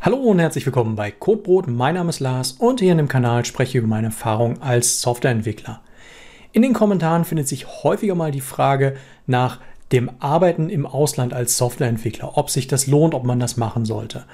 Hallo und herzlich willkommen bei Codebrot. Mein Name ist Lars und hier in dem Kanal spreche ich über meine Erfahrung als Softwareentwickler. In den Kommentaren findet sich häufiger mal die Frage nach dem Arbeiten im Ausland als Softwareentwickler, ob sich das lohnt, ob man das machen sollte.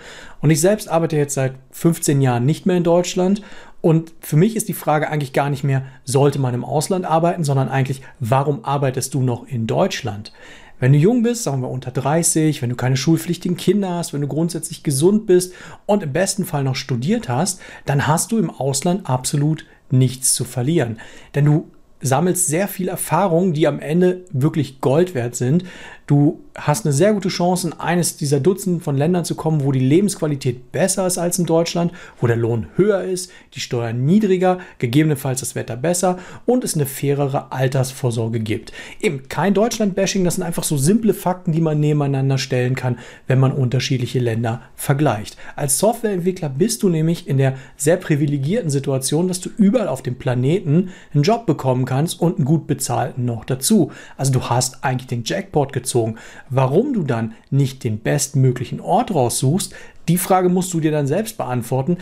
Und ich selbst arbeite jetzt seit 15 Jahren nicht mehr in Deutschland und für mich ist die Frage eigentlich gar nicht mehr, sollte man im Ausland arbeiten, sondern eigentlich, warum arbeitest du noch in Deutschland? Wenn du jung bist, sagen wir unter 30, wenn du keine schulpflichtigen Kinder hast, wenn du grundsätzlich gesund bist und im besten Fall noch studiert hast, dann hast du im Ausland absolut nichts zu verlieren. Denn du sammelst sehr viel Erfahrung, die am Ende wirklich Gold wert sind. Du hast eine sehr gute Chance, in eines dieser Dutzend von Ländern zu kommen, wo die Lebensqualität besser ist als in Deutschland, wo der Lohn höher ist, die Steuern niedriger, gegebenenfalls das Wetter besser und es eine fairere Altersvorsorge gibt. Eben kein Deutschland-Bashing, das sind einfach so simple Fakten, die man nebeneinander stellen kann, wenn man unterschiedliche Länder vergleicht. Als Softwareentwickler bist du nämlich in der sehr privilegierten Situation, dass du überall auf dem Planeten einen Job bekommen kannst und einen gut bezahlten noch dazu. Also du hast eigentlich den Jackpot gezogen. Warum du dann nicht den bestmöglichen Ort raussuchst, die Frage musst du dir dann selbst beantworten.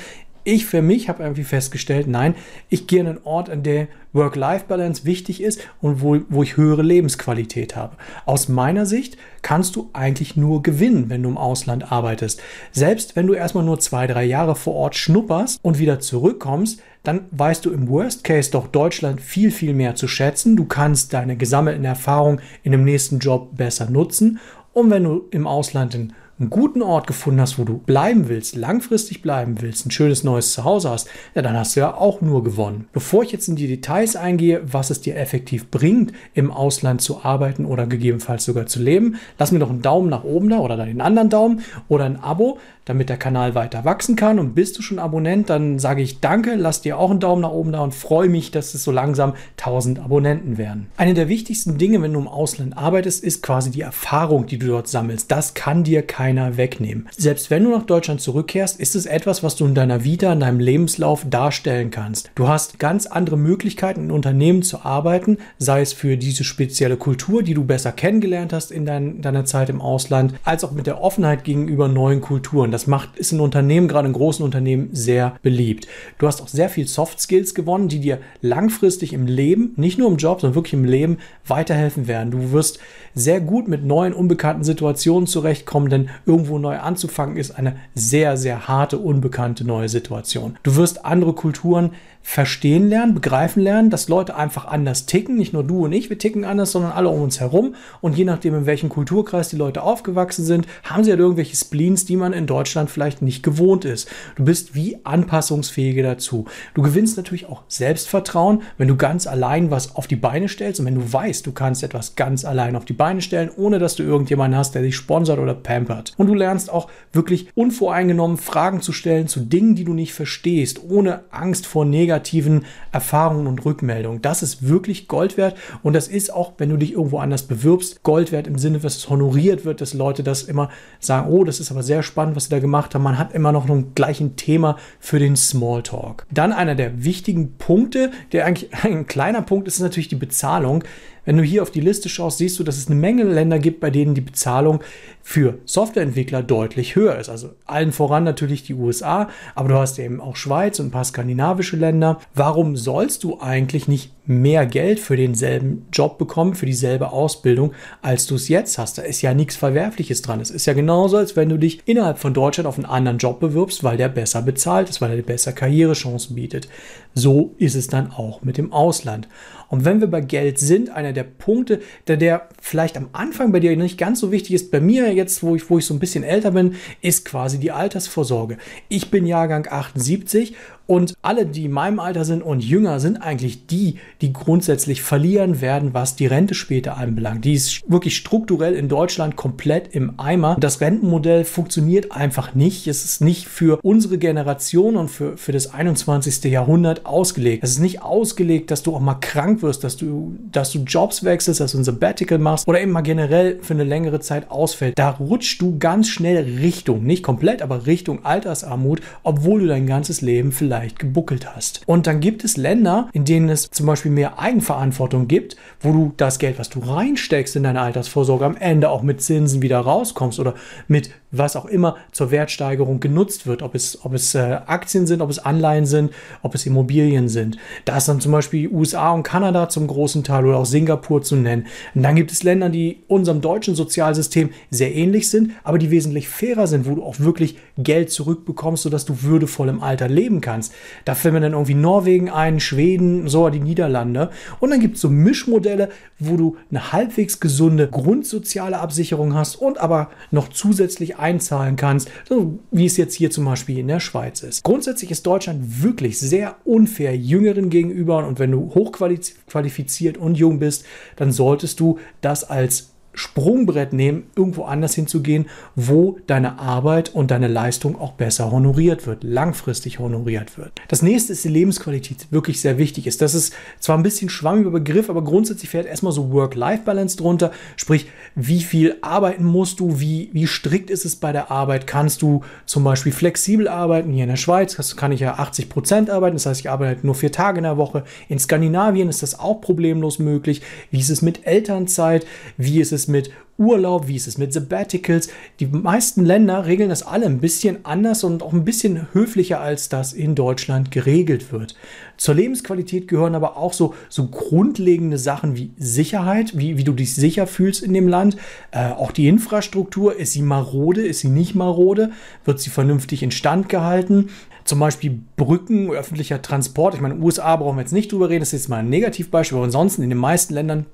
Ich für mich habe irgendwie festgestellt, nein, ich gehe an einen Ort, an der Work-Life-Balance wichtig ist und wo, wo ich höhere Lebensqualität habe. Aus meiner Sicht kannst du eigentlich nur gewinnen, wenn du im Ausland arbeitest. Selbst wenn du erstmal nur zwei, drei Jahre vor Ort schnupperst und wieder zurückkommst, dann weißt du im Worst Case doch Deutschland viel, viel mehr zu schätzen. Du kannst deine gesammelten Erfahrungen in dem nächsten Job besser nutzen. Und wenn du im Ausland in einen guten Ort gefunden hast, wo du bleiben willst, langfristig bleiben willst, ein schönes neues Zuhause hast, ja, dann hast du ja auch nur gewonnen. Bevor ich jetzt in die Details eingehe, was es dir effektiv bringt, im Ausland zu arbeiten oder gegebenenfalls sogar zu leben, lass mir doch einen Daumen nach oben da oder dann den anderen Daumen oder ein Abo, damit der Kanal weiter wachsen kann. Und bist du schon Abonnent, dann sage ich danke, lass dir auch einen Daumen nach oben da und freue mich, dass es so langsam 1000 Abonnenten werden. Eine der wichtigsten Dinge, wenn du im Ausland arbeitest, ist quasi die Erfahrung, die du dort sammelst. Das kann dir kein keiner wegnehmen. Selbst wenn du nach Deutschland zurückkehrst, ist es etwas, was du in deiner Vita, in deinem Lebenslauf darstellen kannst. Du hast ganz andere Möglichkeiten, in Unternehmen zu arbeiten, sei es für diese spezielle Kultur, die du besser kennengelernt hast in dein, deiner Zeit im Ausland, als auch mit der Offenheit gegenüber neuen Kulturen. Das macht, ist in Unternehmen, gerade in großen Unternehmen, sehr beliebt. Du hast auch sehr viel Soft Skills gewonnen, die dir langfristig im Leben, nicht nur im Job, sondern wirklich im Leben weiterhelfen werden. Du wirst sehr gut mit neuen, unbekannten Situationen zurechtkommen, denn irgendwo neu anzufangen ist eine sehr, sehr harte, unbekannte neue Situation. Du wirst andere Kulturen verstehen lernen, begreifen lernen, dass Leute einfach anders ticken. Nicht nur du und ich, wir ticken anders, sondern alle um uns herum. Und je nachdem, in welchem Kulturkreis die Leute aufgewachsen sind, haben sie halt irgendwelche Spleens, die man in Deutschland vielleicht nicht gewohnt ist. Du bist wie anpassungsfähige dazu. Du gewinnst natürlich auch Selbstvertrauen, wenn du ganz allein was auf die Beine stellst und wenn du weißt, du kannst etwas ganz allein auf die Beine stellen, ohne dass du irgendjemanden hast, der dich sponsert oder pampert. Und du lernst auch wirklich unvoreingenommen Fragen zu stellen zu Dingen, die du nicht verstehst, ohne Angst vor negativen Erfahrungen und Rückmeldungen. Das ist wirklich Gold wert und das ist auch, wenn du dich irgendwo anders bewirbst, Gold wert im Sinne, dass es honoriert wird, dass Leute das immer sagen, oh, das ist aber sehr spannend, was sie da gemacht haben. Man hat immer noch ein gleichen Thema für den Smalltalk. Dann einer der wichtigen Punkte, der eigentlich ein kleiner Punkt ist, ist natürlich die Bezahlung. Wenn du hier auf die Liste schaust, siehst du, dass es eine Menge Länder gibt, bei denen die Bezahlung für Softwareentwickler deutlich höher ist. Also allen voran natürlich die USA, aber du hast eben auch Schweiz und ein paar skandinavische Länder. Warum sollst du eigentlich nicht mehr Geld für denselben Job bekommen, für dieselbe Ausbildung, als du es jetzt hast? Da ist ja nichts Verwerfliches dran. Es ist ja genauso, als wenn du dich innerhalb von Deutschland auf einen anderen Job bewirbst, weil der besser bezahlt ist, weil er dir besser Karrierechancen bietet. So ist es dann auch mit dem Ausland. Und wenn wir bei Geld sind, einer der Punkte, der, der vielleicht am Anfang bei dir nicht ganz so wichtig ist, bei mir jetzt, wo ich, wo ich so ein bisschen älter bin, ist quasi die Altersvorsorge. Ich bin Jahrgang 78 und alle, die in meinem Alter sind und jünger, sind eigentlich die, die grundsätzlich verlieren werden, was die Rente später anbelangt. Die ist wirklich strukturell in Deutschland komplett im Eimer. Das Rentenmodell funktioniert einfach nicht. Es ist nicht für unsere Generation und für, für das 21. Jahrhundert ausgelegt. Es ist nicht ausgelegt, dass du auch mal krank wirst, dass du, dass du Jobs wechselst, dass du ein Sabbatical machst oder eben mal generell für eine längere Zeit ausfällt. Da rutschst du ganz schnell Richtung, nicht komplett, aber Richtung Altersarmut, obwohl du dein ganzes Leben vielleicht vielleicht gebuckelt hast. Und dann gibt es Länder, in denen es zum Beispiel mehr Eigenverantwortung gibt, wo du das Geld, was du reinsteckst in deine Altersvorsorge, am Ende auch mit Zinsen wieder rauskommst oder mit was auch immer zur Wertsteigerung genutzt wird, ob es, ob es äh, Aktien sind, ob es Anleihen sind, ob es Immobilien sind. Da ist dann zum Beispiel USA und Kanada zum großen Teil oder auch Singapur zu nennen. Und dann gibt es Länder, die unserem deutschen Sozialsystem sehr ähnlich sind, aber die wesentlich fairer sind, wo du auch wirklich Geld zurückbekommst, sodass du würdevoll im Alter leben kannst. Da fällt mir dann irgendwie Norwegen ein, Schweden, so die Niederlande. Und dann gibt es so Mischmodelle, wo du eine halbwegs gesunde grundsoziale Absicherung hast und aber noch zusätzlich einzahlen kannst, so wie es jetzt hier zum Beispiel in der Schweiz ist. Grundsätzlich ist Deutschland wirklich sehr unfair Jüngeren gegenüber und wenn du hochqualifiziert und jung bist, dann solltest du das als Sprungbrett nehmen, irgendwo anders hinzugehen, wo deine Arbeit und deine Leistung auch besser honoriert wird, langfristig honoriert wird. Das nächste ist die Lebensqualität, wirklich sehr wichtig ist. Das ist zwar ein bisschen schwammiger Begriff, aber grundsätzlich fährt erstmal so Work-Life-Balance drunter, sprich, wie viel arbeiten musst du, wie, wie strikt ist es bei der Arbeit, kannst du zum Beispiel flexibel arbeiten, hier in der Schweiz kann ich ja 80 Prozent arbeiten, das heißt, ich arbeite nur vier Tage in der Woche. In Skandinavien ist das auch problemlos möglich. Wie ist es mit Elternzeit? Wie ist es es mit Urlaub, wie ist es mit Sabbaticals. Die meisten Länder regeln das alle ein bisschen anders und auch ein bisschen höflicher, als das in Deutschland geregelt wird. Zur Lebensqualität gehören aber auch so, so grundlegende Sachen wie Sicherheit, wie, wie du dich sicher fühlst in dem Land. Äh, auch die Infrastruktur, ist sie marode, ist sie nicht marode, wird sie vernünftig instand gehalten. Zum Beispiel Brücken, öffentlicher Transport. Ich meine, USA brauchen wir jetzt nicht drüber reden, das ist jetzt mal ein Negativbeispiel, aber ansonsten in den meisten Ländern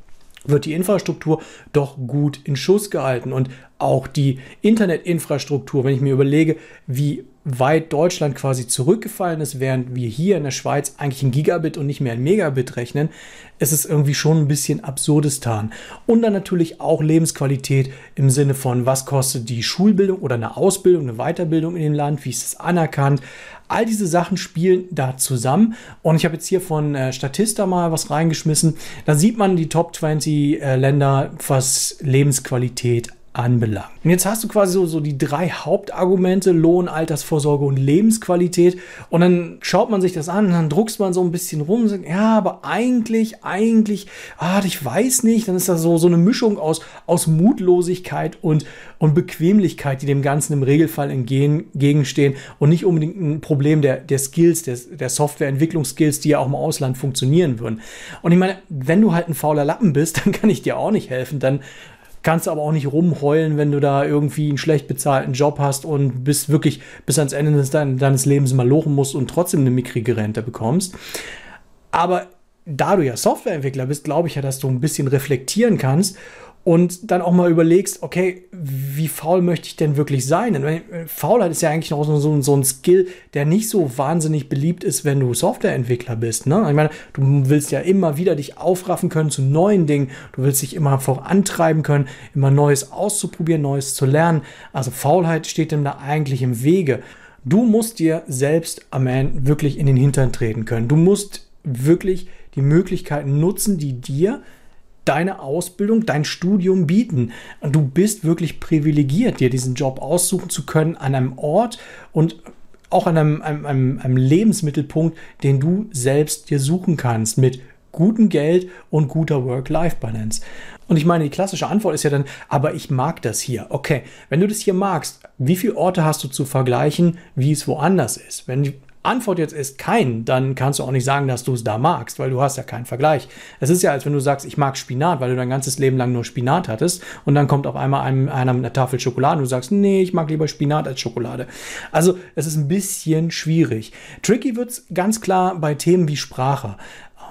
wird die Infrastruktur doch gut in Schuss gehalten. Und auch die Internetinfrastruktur, wenn ich mir überlege, wie weit Deutschland quasi zurückgefallen ist, während wir hier in der Schweiz eigentlich ein Gigabit und nicht mehr ein Megabit rechnen, ist es irgendwie schon ein bisschen absurdistan. Und dann natürlich auch Lebensqualität im Sinne von, was kostet die Schulbildung oder eine Ausbildung, eine Weiterbildung in dem Land, wie ist es anerkannt. All diese Sachen spielen da zusammen. Und ich habe jetzt hier von äh, Statista mal was reingeschmissen. Da sieht man die Top 20 äh, Länder, was Lebensqualität anbelangt. Und jetzt hast du quasi so, so die drei Hauptargumente, Lohn, Altersvorsorge und Lebensqualität. Und dann schaut man sich das an dann druckst man so ein bisschen rum und sagt, ja, aber eigentlich, eigentlich, ah, ich weiß nicht. Dann ist das so, so eine Mischung aus, aus Mutlosigkeit und, und Bequemlichkeit, die dem Ganzen im Regelfall entgegenstehen und nicht unbedingt ein Problem der, der Skills, der, der Softwareentwicklungsskills, die ja auch im Ausland funktionieren würden. Und ich meine, wenn du halt ein fauler Lappen bist, dann kann ich dir auch nicht helfen. Dann Kannst aber auch nicht rumheulen, wenn du da irgendwie einen schlecht bezahlten Job hast und bis wirklich bis ans Ende des, deines Lebens mal lochen musst und trotzdem eine mickrige Rente bekommst. Aber da du ja Softwareentwickler bist, glaube ich ja, dass du ein bisschen reflektieren kannst und dann auch mal überlegst, okay, wie faul möchte ich denn wirklich sein? Denn äh, Faulheit ist ja eigentlich noch so, so, ein Skill, der nicht so wahnsinnig beliebt ist, wenn du Softwareentwickler bist. Ne? Ich meine, du willst ja immer wieder dich aufraffen können zu neuen Dingen. Du willst dich immer vorantreiben können, immer Neues auszuprobieren, Neues zu lernen. Also Faulheit steht dem da eigentlich im Wege. Du musst dir selbst am Ende wirklich in den Hintern treten können. Du musst wirklich die Möglichkeiten nutzen, die dir deine Ausbildung, dein Studium bieten. Und du bist wirklich privilegiert, dir diesen Job aussuchen zu können an einem Ort und auch an einem, einem, einem Lebensmittelpunkt, den du selbst dir suchen kannst mit gutem Geld und guter Work-Life-Balance. Und ich meine, die klassische Antwort ist ja dann, aber ich mag das hier. Okay, wenn du das hier magst, wie viele Orte hast du zu vergleichen, wie es woanders ist? Wenn Antwort jetzt ist kein, dann kannst du auch nicht sagen, dass du es da magst, weil du hast ja keinen Vergleich. Es ist ja, als wenn du sagst, ich mag Spinat, weil du dein ganzes Leben lang nur Spinat hattest und dann kommt auf einmal einem, einer mit einer Tafel Schokolade und du sagst, nee, ich mag lieber Spinat als Schokolade. Also es ist ein bisschen schwierig. Tricky wird es ganz klar bei Themen wie Sprache.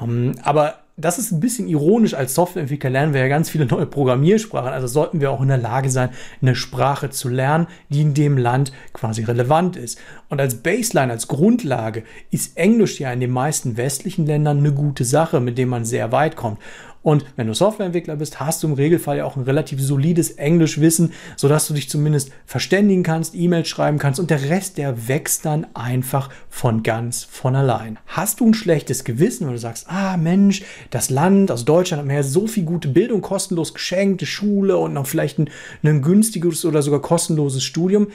Um, ähm, aber das ist ein bisschen ironisch. Als Softwareentwickler lernen wir ja ganz viele neue Programmiersprachen. Also sollten wir auch in der Lage sein, eine Sprache zu lernen, die in dem Land quasi relevant ist. Und als Baseline, als Grundlage ist Englisch ja in den meisten westlichen Ländern eine gute Sache, mit dem man sehr weit kommt. Und wenn du Softwareentwickler bist, hast du im Regelfall ja auch ein relativ solides Englischwissen, sodass du dich zumindest verständigen kannst, E-Mails schreiben kannst und der Rest, der wächst dann einfach von ganz von allein. Hast du ein schlechtes Gewissen, wenn du sagst, ah Mensch, das Land, also Deutschland hat mir ja so viel gute Bildung kostenlos geschenkt, Schule und noch vielleicht ein, ein günstiges oder sogar kostenloses Studium,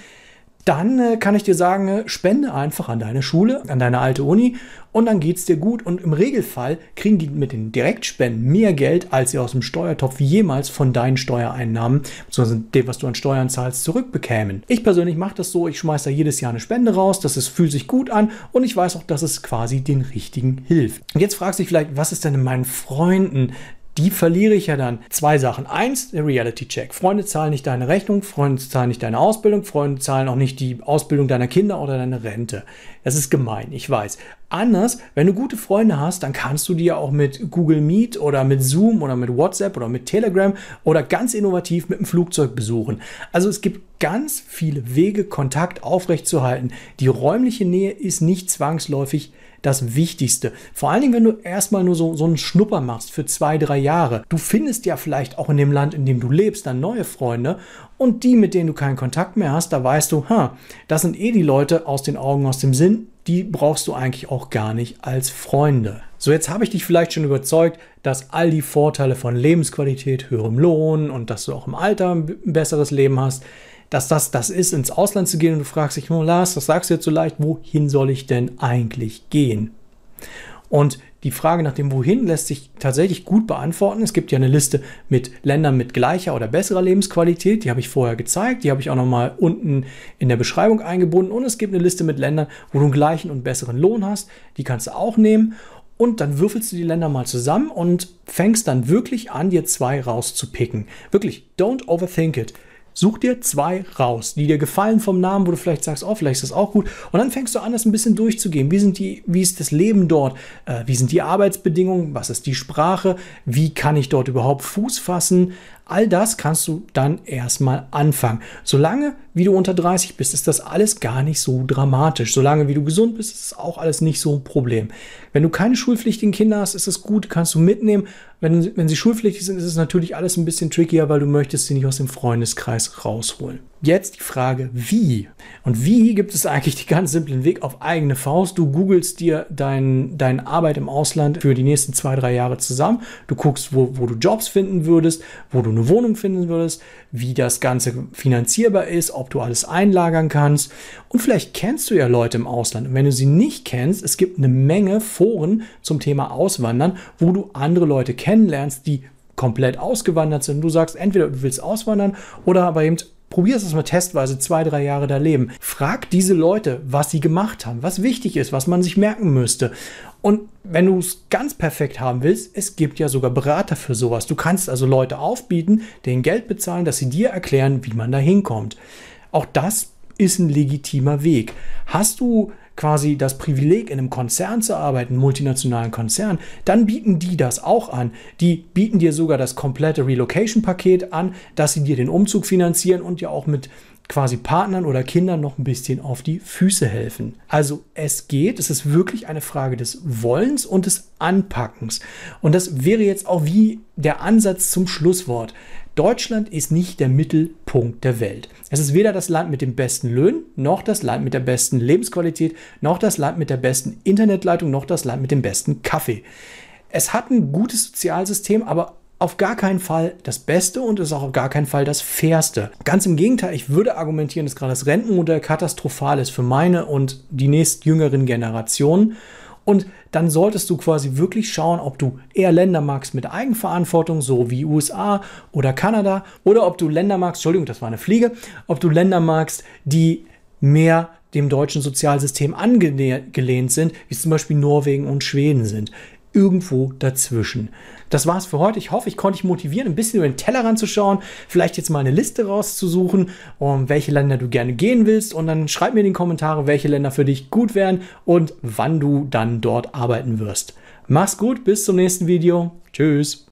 dann äh, kann ich dir sagen, äh, spende einfach an deine Schule, an deine alte Uni und dann geht es dir gut. Und im Regelfall kriegen die mit den Direktspenden mehr Geld, als sie aus dem Steuertopf jemals von deinen Steuereinnahmen, beziehungsweise dem, was du an Steuern zahlst, zurückbekämen. Ich persönlich mache das so, ich schmeiße da jedes Jahr eine Spende raus, das ist, fühlt sich gut an und ich weiß auch, dass es quasi den Richtigen hilft. Und jetzt fragst du dich vielleicht, was ist denn in meinen Freunden die verliere ich ja dann. Zwei Sachen. Eins, der Reality-Check. Freunde zahlen nicht deine Rechnung, Freunde zahlen nicht deine Ausbildung, Freunde zahlen auch nicht die Ausbildung deiner Kinder oder deine Rente. Das ist gemein, ich weiß. Anders, wenn du gute Freunde hast, dann kannst du dir auch mit Google Meet oder mit Zoom oder mit WhatsApp oder mit Telegram oder ganz innovativ mit dem Flugzeug besuchen. Also es gibt ganz viele Wege, Kontakt aufrechtzuerhalten. Die räumliche Nähe ist nicht zwangsläufig das Wichtigste. Vor allen Dingen, wenn du erstmal nur so, so einen Schnupper machst für zwei, drei Jahre. Du findest ja vielleicht auch in dem Land, in dem du lebst, dann neue Freunde und die, mit denen du keinen Kontakt mehr hast, da weißt du, ha, das sind eh die Leute aus den Augen, aus dem Sinn, die brauchst du eigentlich auch gar nicht als Freunde. So, jetzt habe ich dich vielleicht schon überzeugt, dass all die Vorteile von Lebensqualität, höherem Lohn und dass du auch im Alter ein besseres Leben hast, dass das das ist, ins Ausland zu gehen und du fragst dich, oh Lars, das sagst du jetzt so leicht, wohin soll ich denn eigentlich gehen? Und die Frage nach dem Wohin lässt sich tatsächlich gut beantworten. Es gibt ja eine Liste mit Ländern mit gleicher oder besserer Lebensqualität. Die habe ich vorher gezeigt. Die habe ich auch nochmal unten in der Beschreibung eingebunden. Und es gibt eine Liste mit Ländern, wo du einen gleichen und besseren Lohn hast. Die kannst du auch nehmen. Und dann würfelst du die Länder mal zusammen und fängst dann wirklich an, dir zwei rauszupicken. Wirklich, don't overthink it. Such dir zwei raus, die dir gefallen vom Namen, wo du vielleicht sagst, oh, vielleicht ist das auch gut. Und dann fängst du an, das ein bisschen durchzugehen. Wie sind die, wie ist das Leben dort? Äh, wie sind die Arbeitsbedingungen? Was ist die Sprache? Wie kann ich dort überhaupt Fuß fassen? All das kannst du dann erstmal anfangen. Solange wie du unter 30 bist, ist das alles gar nicht so dramatisch. Solange wie du gesund bist, ist es auch alles nicht so ein Problem. Wenn du keine schulpflichtigen Kinder hast, ist es gut, kannst du mitnehmen. Wenn, wenn sie schulpflichtig sind, ist es natürlich alles ein bisschen trickier, weil du möchtest sie nicht aus dem Freundeskreis rausholen. Jetzt die Frage, wie? Und wie gibt es eigentlich die ganz simplen Weg auf eigene Faust? Du googelst dir dein, deine Arbeit im Ausland für die nächsten zwei, drei Jahre zusammen. Du guckst, wo, wo du Jobs finden würdest, wo du eine Wohnung finden würdest, wie das Ganze finanzierbar ist, ob du alles einlagern kannst. Und vielleicht kennst du ja Leute im Ausland. Und wenn du sie nicht kennst, es gibt eine Menge Foren zum Thema Auswandern, wo du andere Leute kennenlernst, die komplett ausgewandert sind. Du sagst, entweder du willst auswandern oder aber eben Probier es mal testweise zwei, drei Jahre da leben. Frag diese Leute, was sie gemacht haben, was wichtig ist, was man sich merken müsste. Und wenn du es ganz perfekt haben willst, es gibt ja sogar Berater für sowas. Du kannst also Leute aufbieten, denen Geld bezahlen, dass sie dir erklären, wie man da hinkommt. Auch das ist ein legitimer Weg. Hast du quasi das Privileg, in einem Konzern zu arbeiten, multinationalen Konzern, dann bieten die das auch an. Die bieten dir sogar das komplette Relocation-Paket an, dass sie dir den Umzug finanzieren und ja auch mit quasi Partnern oder Kindern noch ein bisschen auf die Füße helfen. Also es geht, es ist wirklich eine Frage des Wollens und des Anpackens. Und das wäre jetzt auch wie der Ansatz zum Schlusswort. Deutschland ist nicht der Mittelpunkt der Welt. Es ist weder das Land mit den besten Löhnen, noch das Land mit der besten Lebensqualität, noch das Land mit der besten Internetleitung, noch das Land mit dem besten Kaffee. Es hat ein gutes Sozialsystem, aber auf gar keinen Fall das Beste und ist auch auf gar keinen Fall das Fairste. Ganz im Gegenteil, ich würde argumentieren, dass gerade das Rentenmodell katastrophal ist für meine und die nächstjüngeren Generationen. Und dann solltest du quasi wirklich schauen, ob du eher Länder magst mit Eigenverantwortung, so wie USA oder Kanada, oder ob du Länder magst, Entschuldigung, das war eine Fliege, ob du Länder magst, die mehr dem deutschen Sozialsystem angelehnt sind, wie zum Beispiel Norwegen und Schweden sind irgendwo dazwischen. Das war's für heute. Ich hoffe, ich konnte dich motivieren, ein bisschen über den Teller ranzuschauen, vielleicht jetzt mal eine Liste rauszusuchen, um welche Länder du gerne gehen willst und dann schreib mir in die Kommentare, welche Länder für dich gut wären und wann du dann dort arbeiten wirst. Mach's gut, bis zum nächsten Video. Tschüss.